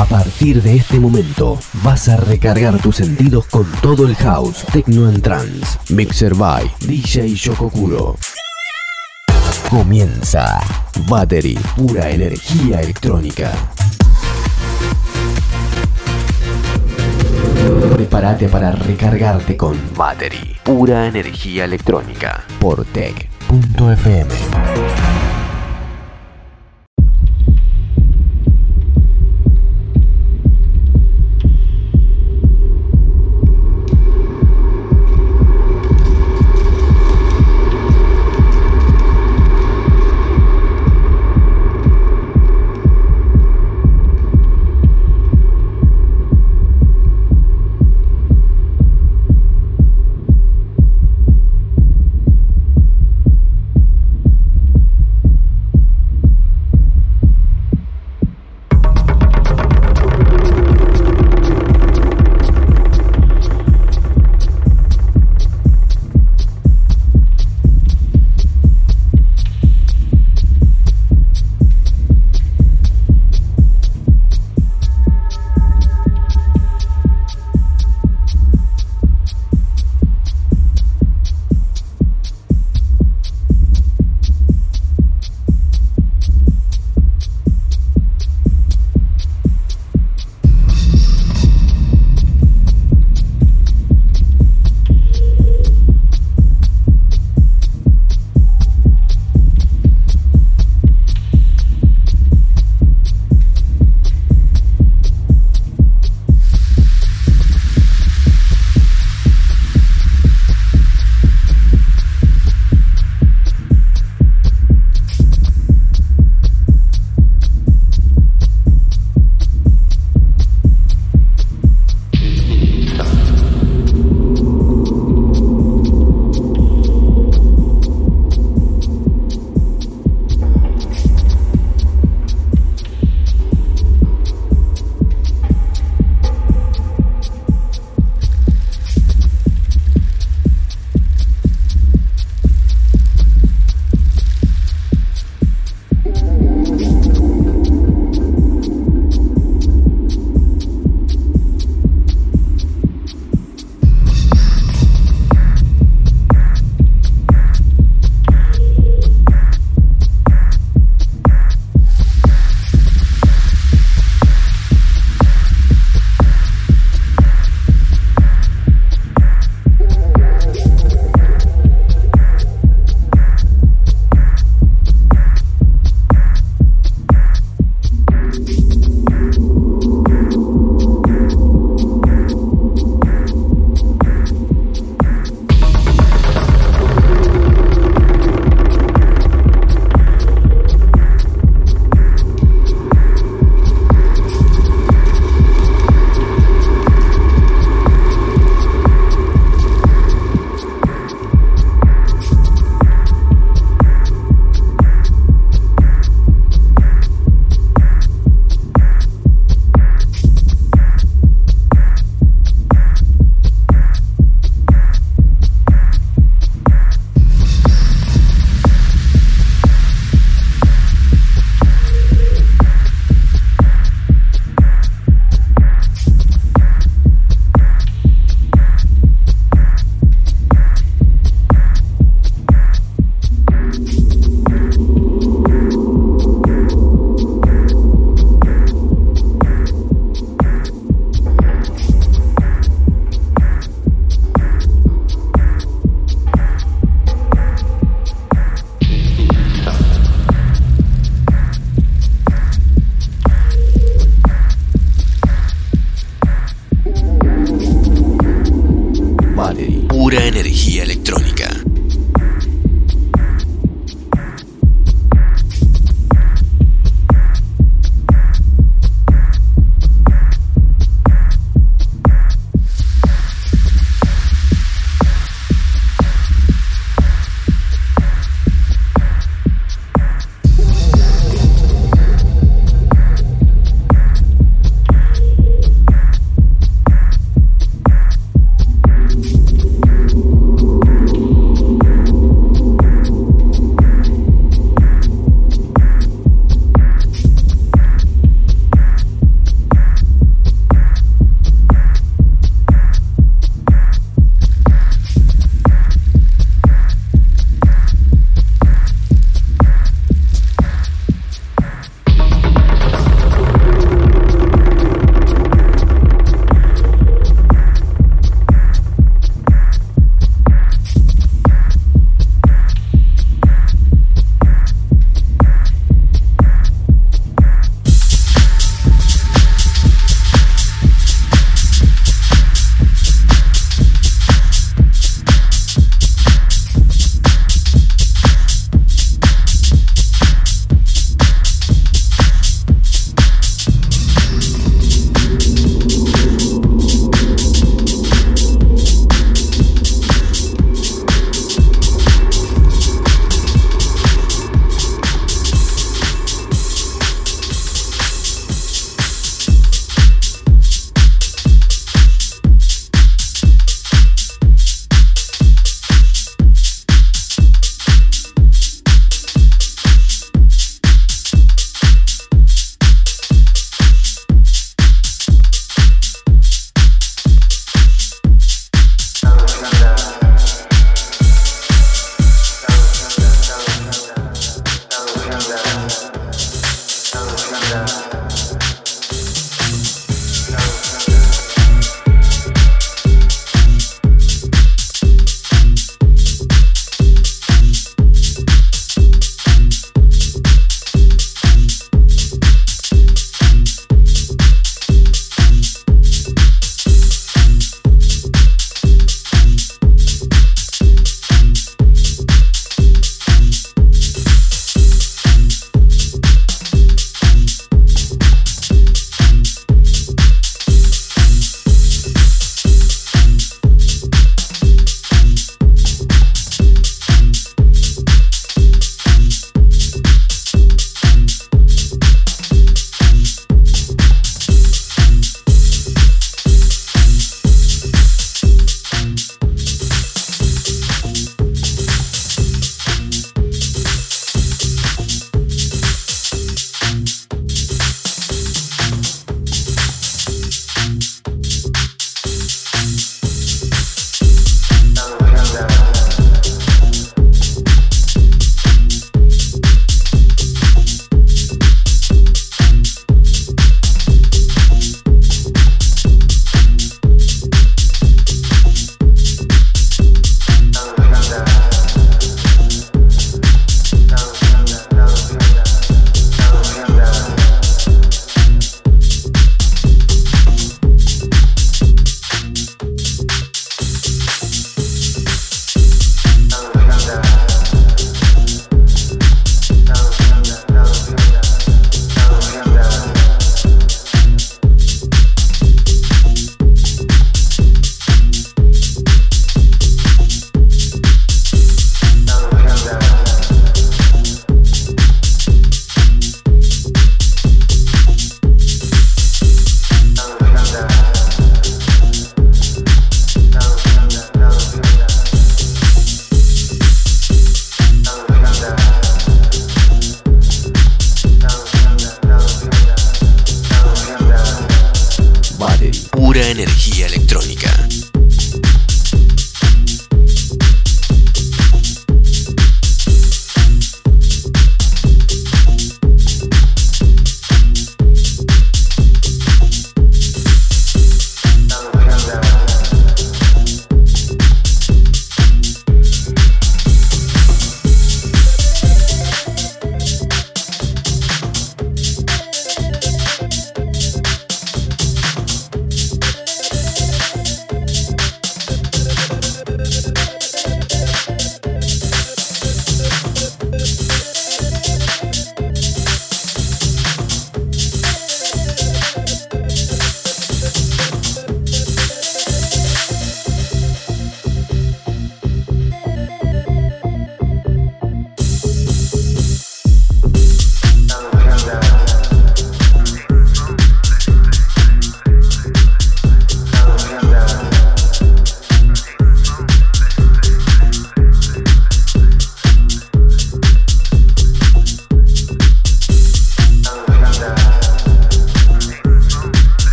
A partir de este momento, vas a recargar tus sentidos con todo el house, techno and trance. Mixer by DJ Shokokuro. Comienza Battery, pura energía electrónica. Prepárate para recargarte con Battery, pura energía electrónica por tech.fm.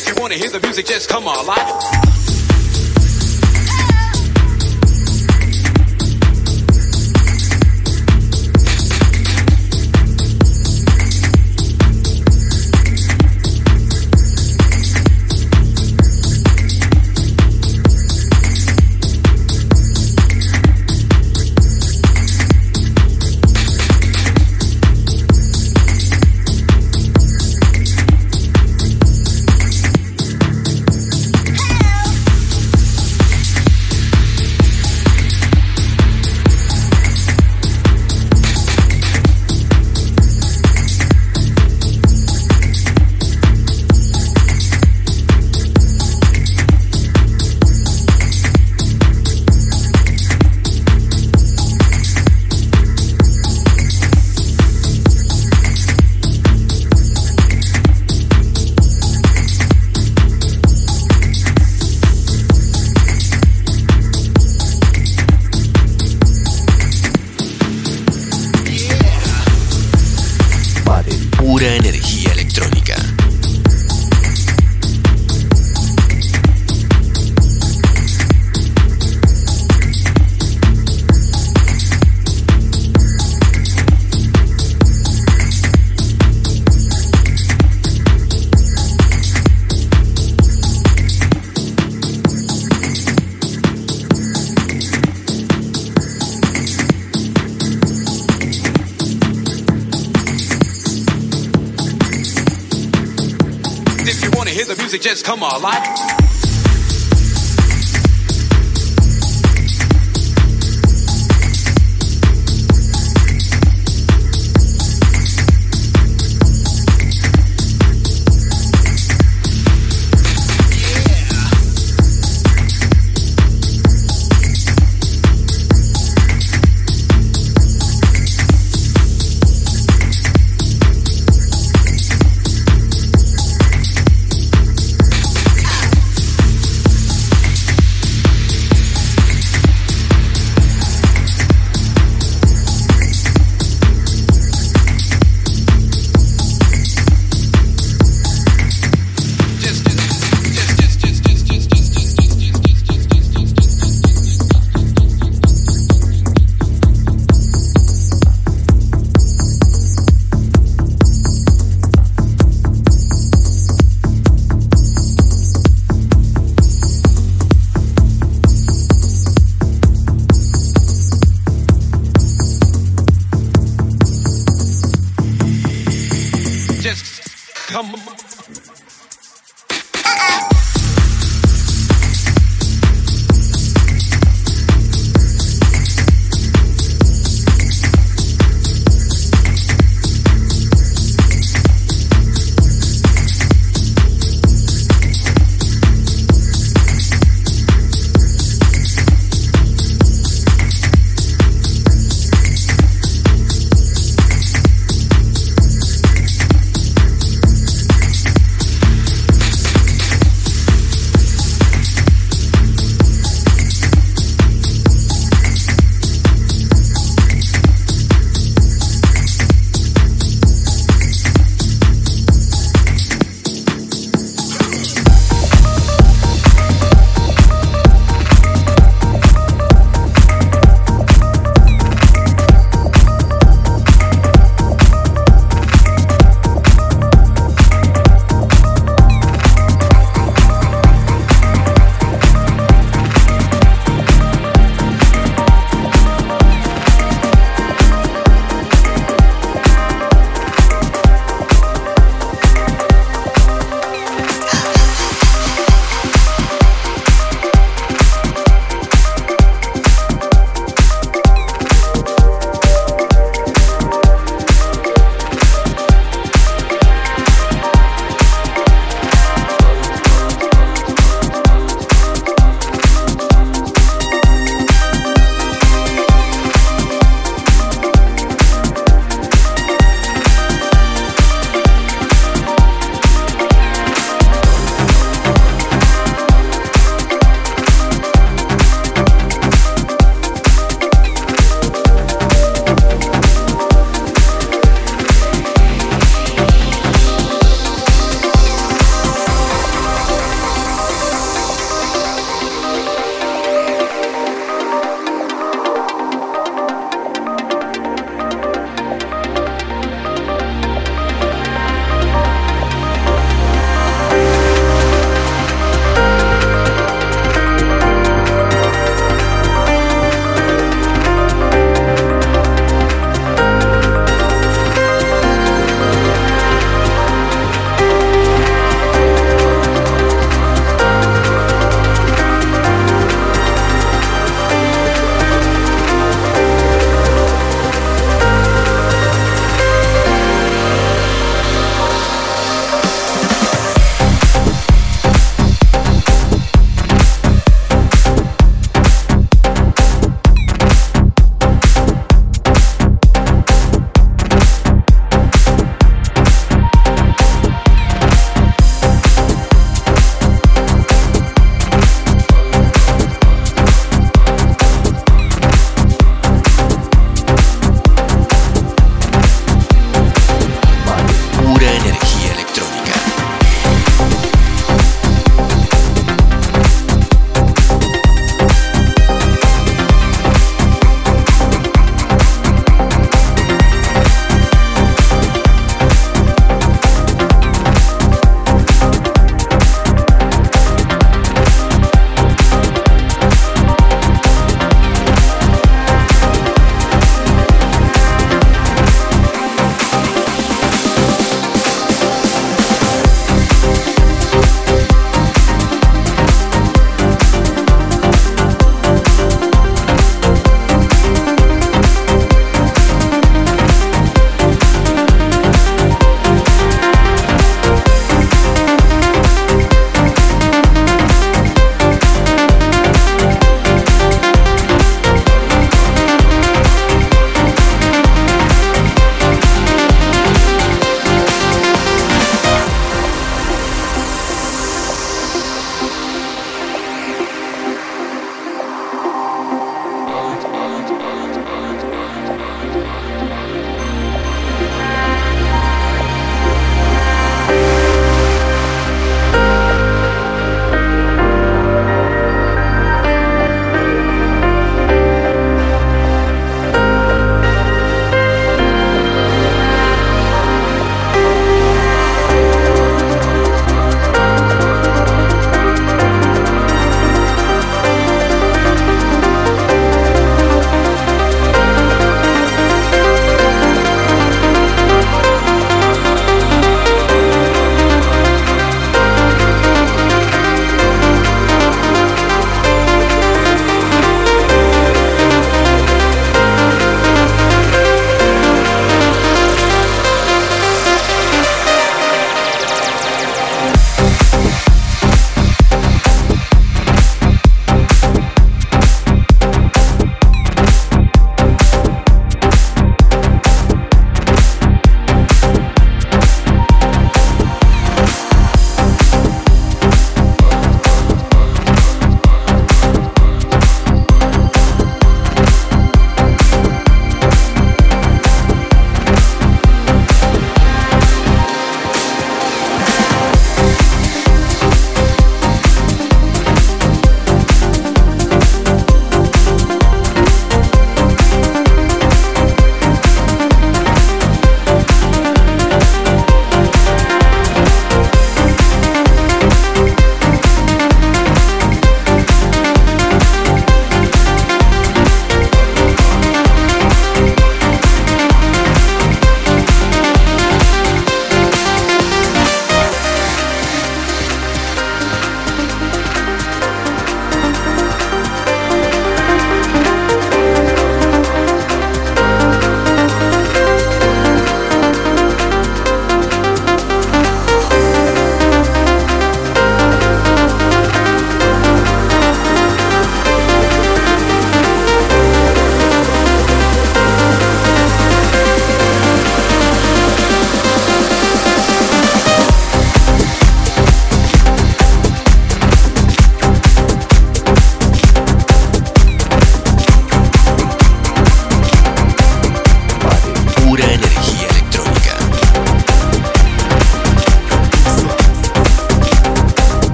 If you wanna hear the music, just come alive. just come alive.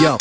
Yo.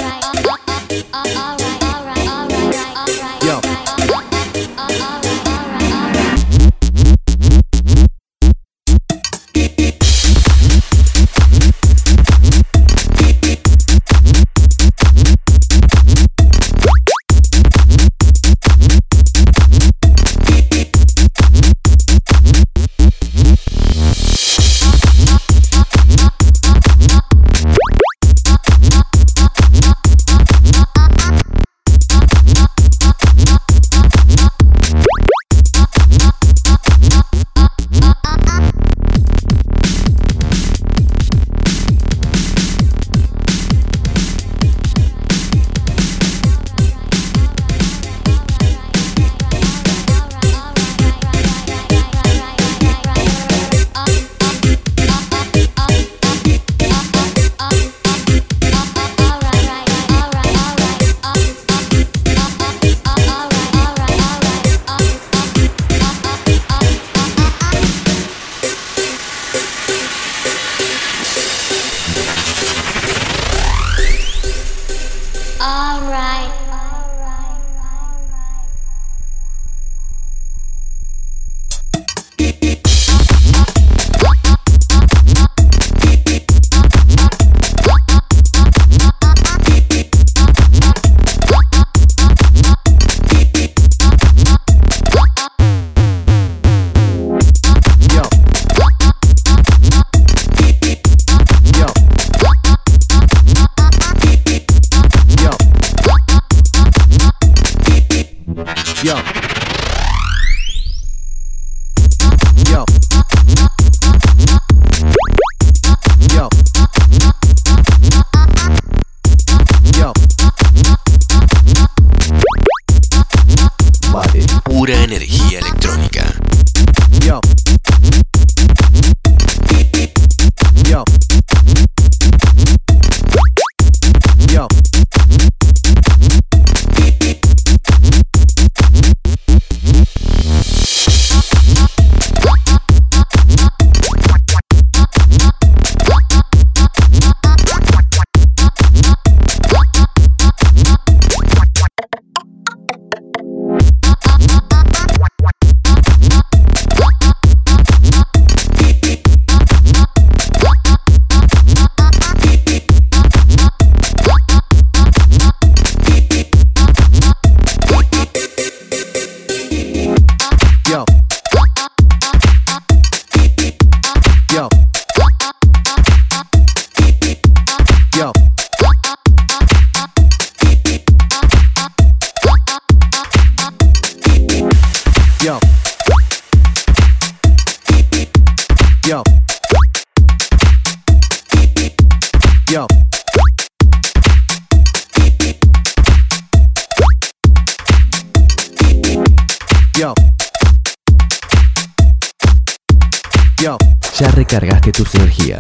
Recargaste tus energías.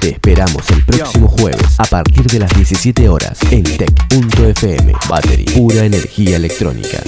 Te esperamos el próximo jueves a partir de las 17 horas en tech.fm. Battery, pura energía electrónica.